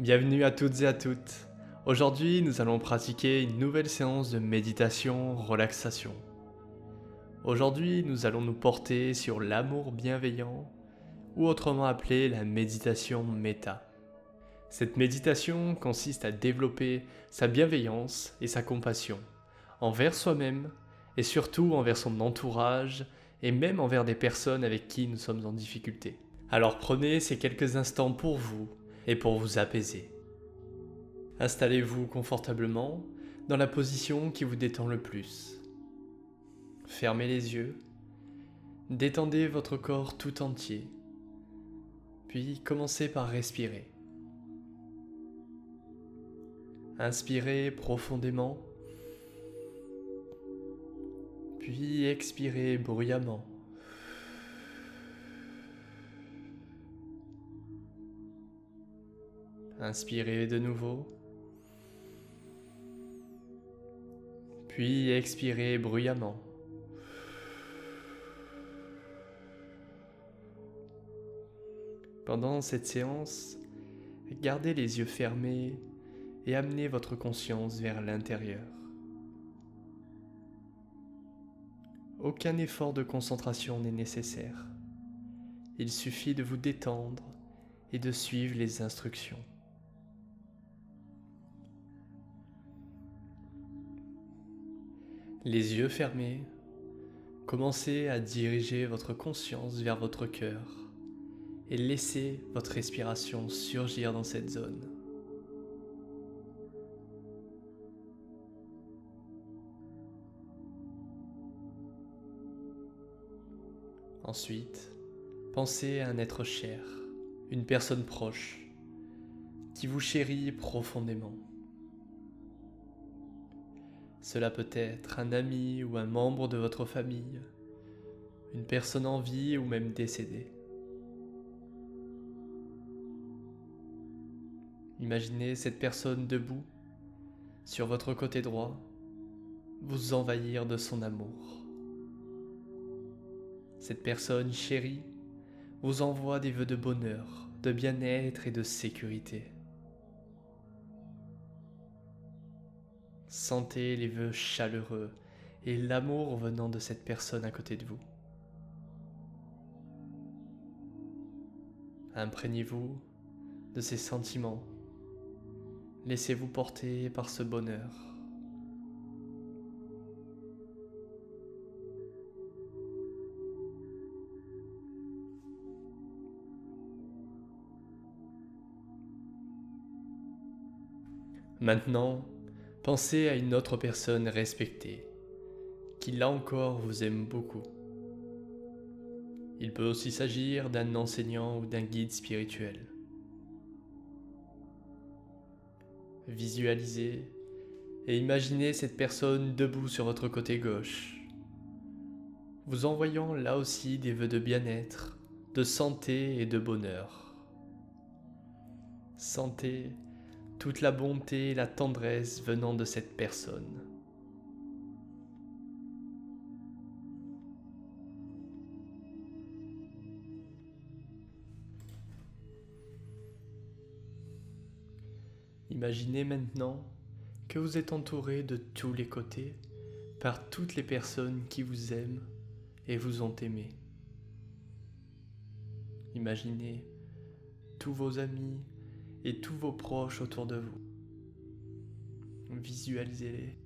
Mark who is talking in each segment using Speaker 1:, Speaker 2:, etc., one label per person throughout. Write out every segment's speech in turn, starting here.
Speaker 1: Bienvenue à toutes et à toutes. Aujourd'hui, nous allons pratiquer une nouvelle séance de méditation relaxation. Aujourd'hui, nous allons nous porter sur l'amour bienveillant ou autrement appelé la méditation méta. Cette méditation consiste à développer sa bienveillance et sa compassion envers soi-même et surtout envers son entourage et même envers des personnes avec qui nous sommes en difficulté. Alors prenez ces quelques instants pour vous et pour vous apaiser. Installez-vous confortablement dans la position qui vous détend le plus. Fermez les yeux, détendez votre corps tout entier, puis commencez par respirer. Inspirez profondément puis expirez bruyamment. Inspirez de nouveau. Puis expirez bruyamment. Pendant cette séance, gardez les yeux fermés et amenez votre conscience vers l'intérieur. Aucun effort de concentration n'est nécessaire. Il suffit de vous détendre et de suivre les instructions. Les yeux fermés, commencez à diriger votre conscience vers votre cœur et laissez votre respiration surgir dans cette zone. Ensuite, pensez à un être cher, une personne proche, qui vous chérit profondément. Cela peut être un ami ou un membre de votre famille, une personne en vie ou même décédée. Imaginez cette personne debout, sur votre côté droit, vous envahir de son amour. Cette personne chérie vous envoie des vœux de bonheur, de bien-être et de sécurité. Sentez les vœux chaleureux et l'amour venant de cette personne à côté de vous. Imprégnez-vous de ces sentiments. Laissez-vous porter par ce bonheur. Maintenant, pensez à une autre personne respectée, qui là encore vous aime beaucoup. Il peut aussi s'agir d'un enseignant ou d'un guide spirituel. Visualisez et imaginez cette personne debout sur votre côté gauche, vous envoyant là aussi des vœux de bien-être, de santé et de bonheur. Santé toute la bonté et la tendresse venant de cette personne. Imaginez maintenant que vous êtes entouré de tous les côtés par toutes les personnes qui vous aiment et vous ont aimé. Imaginez tous vos amis, et tous vos proches autour de vous. Visualisez-les.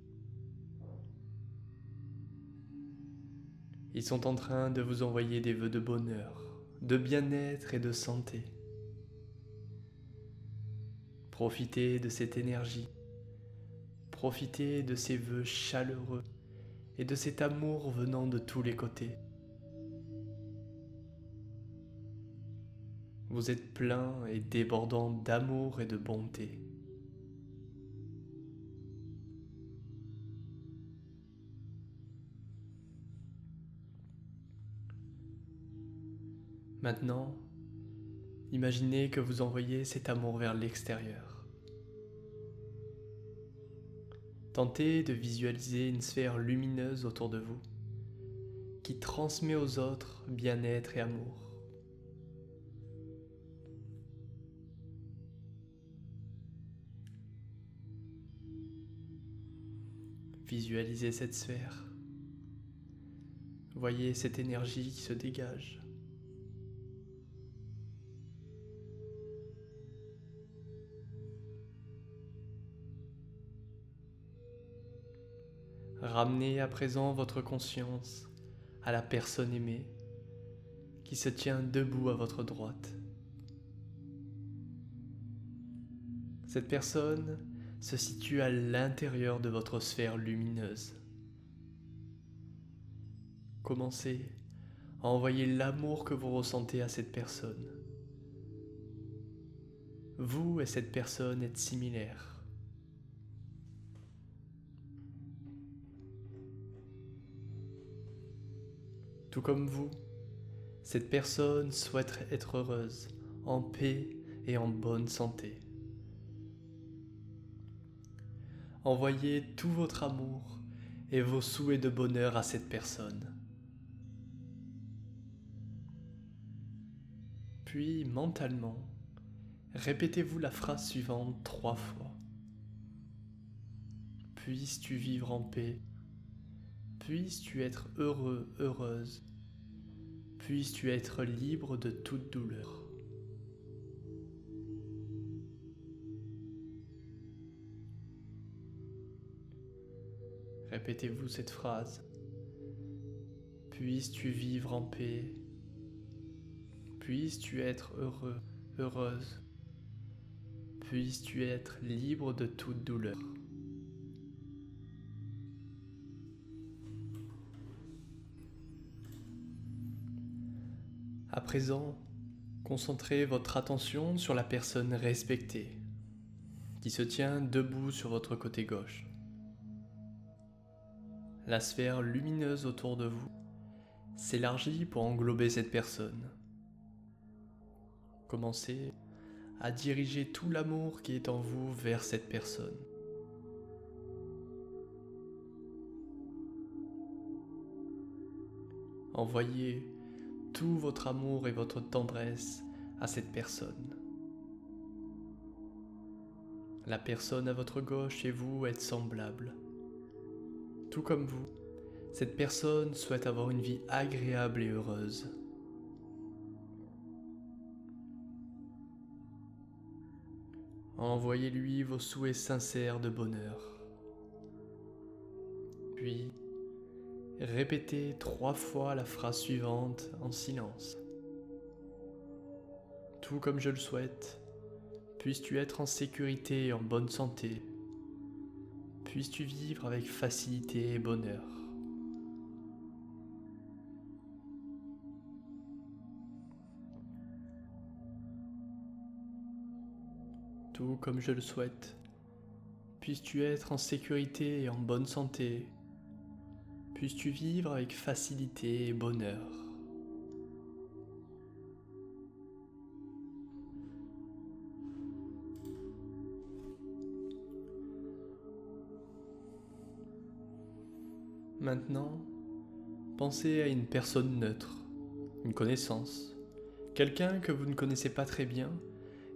Speaker 1: Ils sont en train de vous envoyer des vœux de bonheur, de bien-être et de santé. Profitez de cette énergie. Profitez de ces vœux chaleureux et de cet amour venant de tous les côtés. Vous êtes plein et débordant d'amour et de bonté. Maintenant, imaginez que vous envoyez cet amour vers l'extérieur. Tentez de visualiser une sphère lumineuse autour de vous qui transmet aux autres bien-être et amour. Visualisez cette sphère. Voyez cette énergie qui se dégage. Ramenez à présent votre conscience à la personne aimée qui se tient debout à votre droite. Cette personne se situe à l'intérieur de votre sphère lumineuse. Commencez à envoyer l'amour que vous ressentez à cette personne. Vous et cette personne êtes similaires. Tout comme vous, cette personne souhaite être heureuse, en paix et en bonne santé. Envoyez tout votre amour et vos souhaits de bonheur à cette personne. Puis, mentalement, répétez-vous la phrase suivante trois fois. Puisses-tu vivre en paix? Puisses-tu être heureux, heureuse? Puisses-tu être libre de toute douleur? Répétez-vous cette phrase. Puisses-tu vivre en paix Puisses-tu être heureux, heureuse Puisses-tu être libre de toute douleur À présent, concentrez votre attention sur la personne respectée qui se tient debout sur votre côté gauche. La sphère lumineuse autour de vous s'élargit pour englober cette personne. Commencez à diriger tout l'amour qui est en vous vers cette personne. Envoyez tout votre amour et votre tendresse à cette personne. La personne à votre gauche et vous êtes semblables. Tout comme vous, cette personne souhaite avoir une vie agréable et heureuse. Envoyez-lui vos souhaits sincères de bonheur. Puis, répétez trois fois la phrase suivante en silence. Tout comme je le souhaite, puisses-tu être en sécurité et en bonne santé puisses-tu vivre avec facilité et bonheur. Tout comme je le souhaite, puisses-tu être en sécurité et en bonne santé, puisses-tu vivre avec facilité et bonheur. Maintenant, pensez à une personne neutre, une connaissance, quelqu'un que vous ne connaissez pas très bien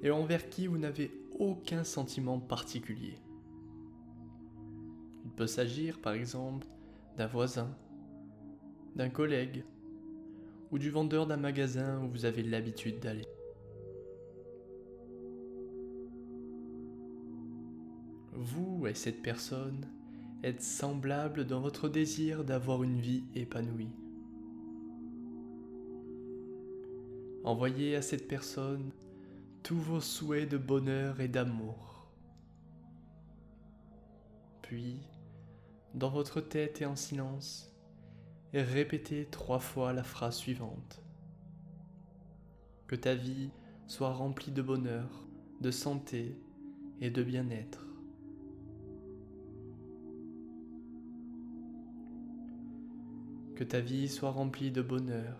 Speaker 1: et envers qui vous n'avez aucun sentiment particulier. Il peut s'agir par exemple d'un voisin, d'un collègue ou du vendeur d'un magasin où vous avez l'habitude d'aller. Vous et cette personne êtes semblable dans votre désir d'avoir une vie épanouie. Envoyez à cette personne tous vos souhaits de bonheur et d'amour. Puis, dans votre tête et en silence, répétez trois fois la phrase suivante. Que ta vie soit remplie de bonheur, de santé et de bien-être. Que ta vie soit remplie de bonheur,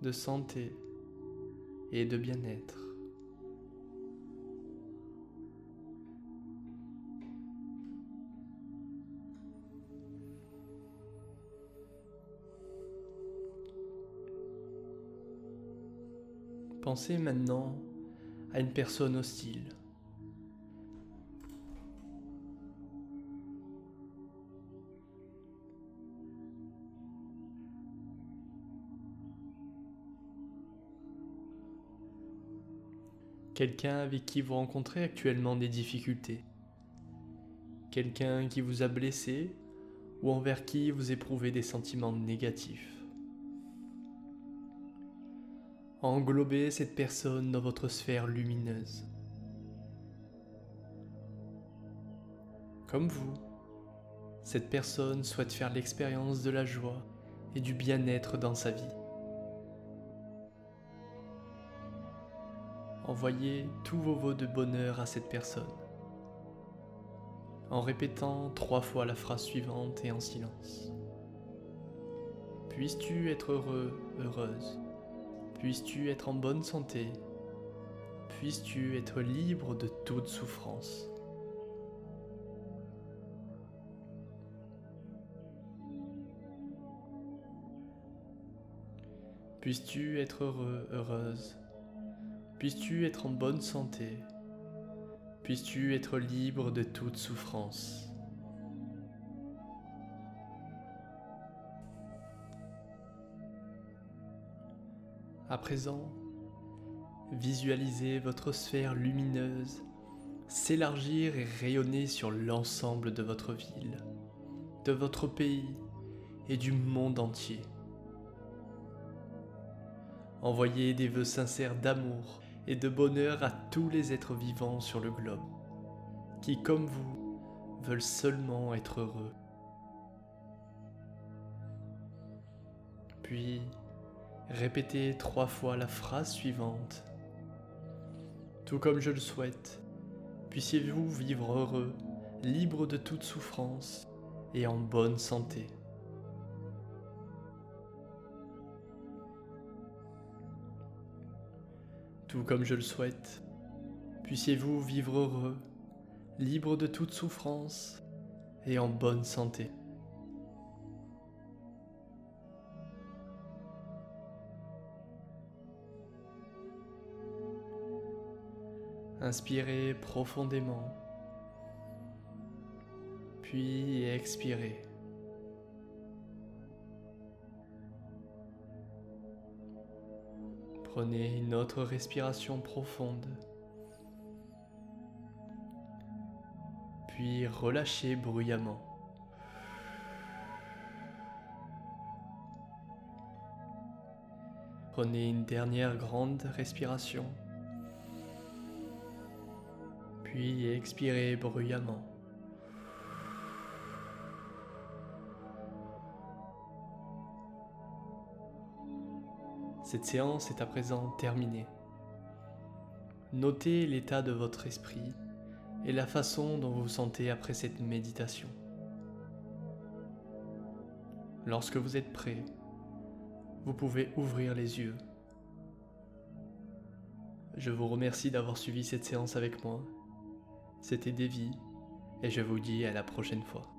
Speaker 1: de santé et de bien-être. Pensez maintenant à une personne hostile. Quelqu'un avec qui vous rencontrez actuellement des difficultés. Quelqu'un qui vous a blessé ou envers qui vous éprouvez des sentiments négatifs. Englobez cette personne dans votre sphère lumineuse. Comme vous, cette personne souhaite faire l'expérience de la joie et du bien-être dans sa vie. Envoyez tous vos voeux de bonheur à cette personne en répétant trois fois la phrase suivante et en silence. Puisses-tu être heureux, heureuse? Puisses-tu être en bonne santé? Puisses-tu être libre de toute souffrance? Puisses-tu être heureux, heureuse? Puisses-tu être en bonne santé Puisses-tu être libre de toute souffrance. À présent, visualisez votre sphère lumineuse s'élargir et rayonner sur l'ensemble de votre ville, de votre pays et du monde entier. Envoyez des vœux sincères d'amour, et de bonheur à tous les êtres vivants sur le globe, qui, comme vous, veulent seulement être heureux. Puis, répétez trois fois la phrase suivante. Tout comme je le souhaite, puissiez-vous vivre heureux, libre de toute souffrance et en bonne santé. Tout comme je le souhaite. Puissiez-vous vivre heureux, libre de toute souffrance et en bonne santé. Inspirez profondément, puis expirez. Prenez une autre respiration profonde. Puis relâchez bruyamment. Prenez une dernière grande respiration. Puis expirez bruyamment. Cette séance est à présent terminée. Notez l'état de votre esprit et la façon dont vous vous sentez après cette méditation. Lorsque vous êtes prêt, vous pouvez ouvrir les yeux. Je vous remercie d'avoir suivi cette séance avec moi. C'était Davy et je vous dis à la prochaine fois.